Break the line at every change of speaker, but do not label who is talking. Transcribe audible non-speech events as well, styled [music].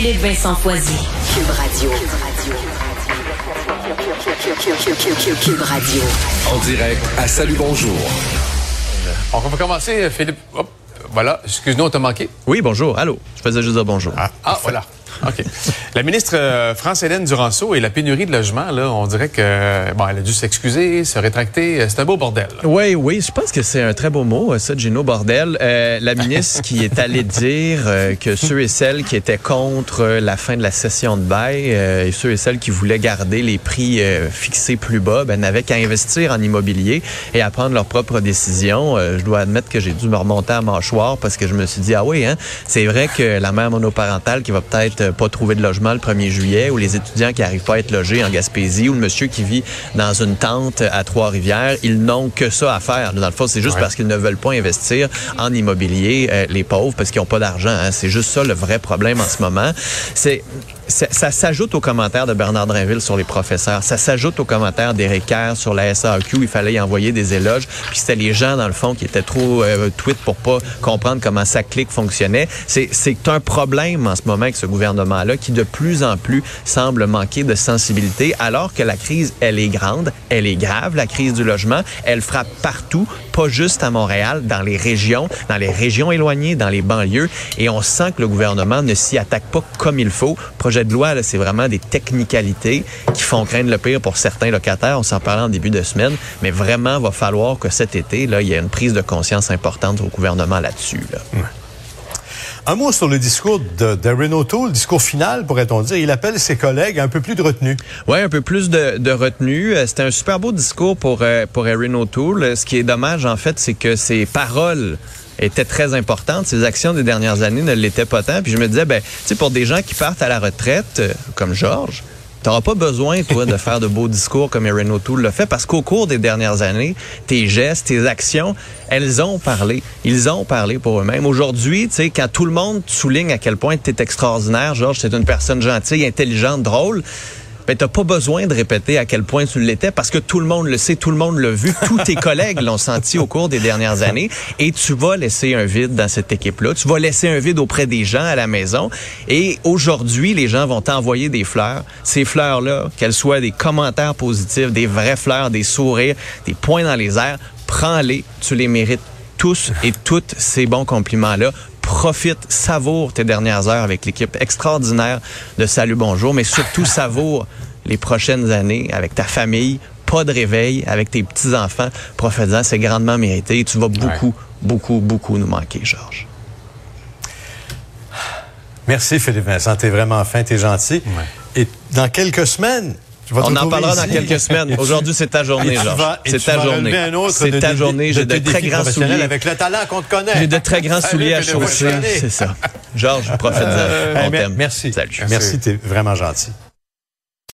Luc Vincent Foisy, Cube Radio. Cube Radio.
En direct à Salut Bonjour.
On va commencer, Philippe. Hop, voilà, excuse-nous, on t'a manqué.
Oui, bonjour. Allô. Je faisais juste dire bonjour.
Ah, ah voilà. [laughs] OK. La ministre euh, France-Hélène Duranceau et la pénurie de logements, là, on dirait que bon, elle a dû s'excuser, se rétracter. C'est un beau bordel.
Oui, oui, je pense que c'est un très beau mot, ça, Gino Bordel. Euh, la ministre qui est allée [laughs] dire euh, que ceux et celles qui étaient contre la fin de la session de bail et ceux et celles qui voulaient garder les prix fixés plus bas, ben, n'avaient qu'à investir en immobilier et à prendre leurs propres décisions. je dois admettre que j'ai dû me remonter à mâchoire parce que je me suis dit, ah oui, hein, c'est vrai que la mère monoparentale qui va peut-être pas trouver de logement le 1er juillet, ou les étudiants qui n'arrivent pas à être logés en Gaspésie, ou le monsieur qui vit dans une tente à Trois-Rivières, ils n'ont que ça à faire. Dans le fond, c'est juste parce qu'ils ne veulent pas investir en immobilier, euh, les pauvres, parce qu'ils n'ont pas d'argent. Hein. C'est juste ça le vrai problème en ce moment. C'est ça, s'ajoute aux commentaires de Bernard Drinville sur les professeurs. Ça s'ajoute aux commentaires d'Éric Kerr sur la SAQ. Il fallait y envoyer des éloges. Puis c'était les gens, dans le fond, qui étaient trop euh, tweet pour pas comprendre comment sa clique fonctionnait. C'est un problème en ce moment avec ce gouvernement-là qui, de plus en plus, semble manquer de sensibilité, alors que la crise, elle est grande, elle est grave, la crise du logement. Elle frappe partout, pas juste à Montréal, dans les régions, dans les régions éloignées, dans les banlieues. Et on sent que le gouvernement ne s'y attaque pas comme il faut. De loi, c'est vraiment des technicalités qui font craindre le pire pour certains locataires. On s'en parlait en début de semaine, mais vraiment, il va falloir que cet été, là, il y ait une prise de conscience importante au gouvernement là-dessus.
Un mot sur le discours de, de le discours final, pourrait-on dire. Il appelle ses collègues à un peu plus de retenue.
Oui, un peu plus de, retenue. Euh, c'était un super beau discours pour, euh, pour Erin O'Toole. Ce qui est dommage, en fait, c'est que ses paroles était très importante. Ses actions des dernières années ne l'étaient pas tant. Puis je me disais, ben, tu sais, pour des gens qui partent à la retraite, euh, comme Georges, tu n'auras pas besoin, toi, de faire de beaux discours comme Erin O'Toole le fait, parce qu'au cours des dernières années, tes gestes, tes actions, elles ont parlé. Ils ont parlé pour eux-mêmes. Aujourd'hui, tu sais, quand tout le monde souligne à quel point tu es extraordinaire, Georges, c'est une personne gentille, intelligente, drôle, ben, t'as pas besoin de répéter à quel point tu l'étais parce que tout le monde le sait, tout le monde l'a vu, [laughs] tous tes collègues l'ont senti au cours des dernières années. Et tu vas laisser un vide dans cette équipe-là. Tu vas laisser un vide auprès des gens à la maison. Et aujourd'hui, les gens vont t'envoyer des fleurs. Ces fleurs-là, qu'elles soient des commentaires positifs, des vraies fleurs, des sourires, des points dans les airs, prends-les, tu les mérites tous et toutes ces bons compliments-là profite, savoure tes dernières heures avec l'équipe extraordinaire de Salut Bonjour, mais surtout [laughs] savoure les prochaines années avec ta famille, pas de réveil avec tes petits-enfants. Profite-en, c'est grandement mérité. Tu vas beaucoup, beaucoup, beaucoup nous manquer, Georges.
Merci Philippe Vincent, t'es vraiment fin, t'es gentil. Et dans quelques semaines,
on en parlera dans quelques semaines. Aujourd'hui, c'est ta journée, Georges. C'est ta journée. C'est ta journée. J'ai de, très grands souliers.
Avec le talent qu'on te connaît.
J'ai de très grands souliers à chausser. C'est ça. Georges, profite-en.
Euh, merci.
Salut.
Merci, t'es vraiment gentil.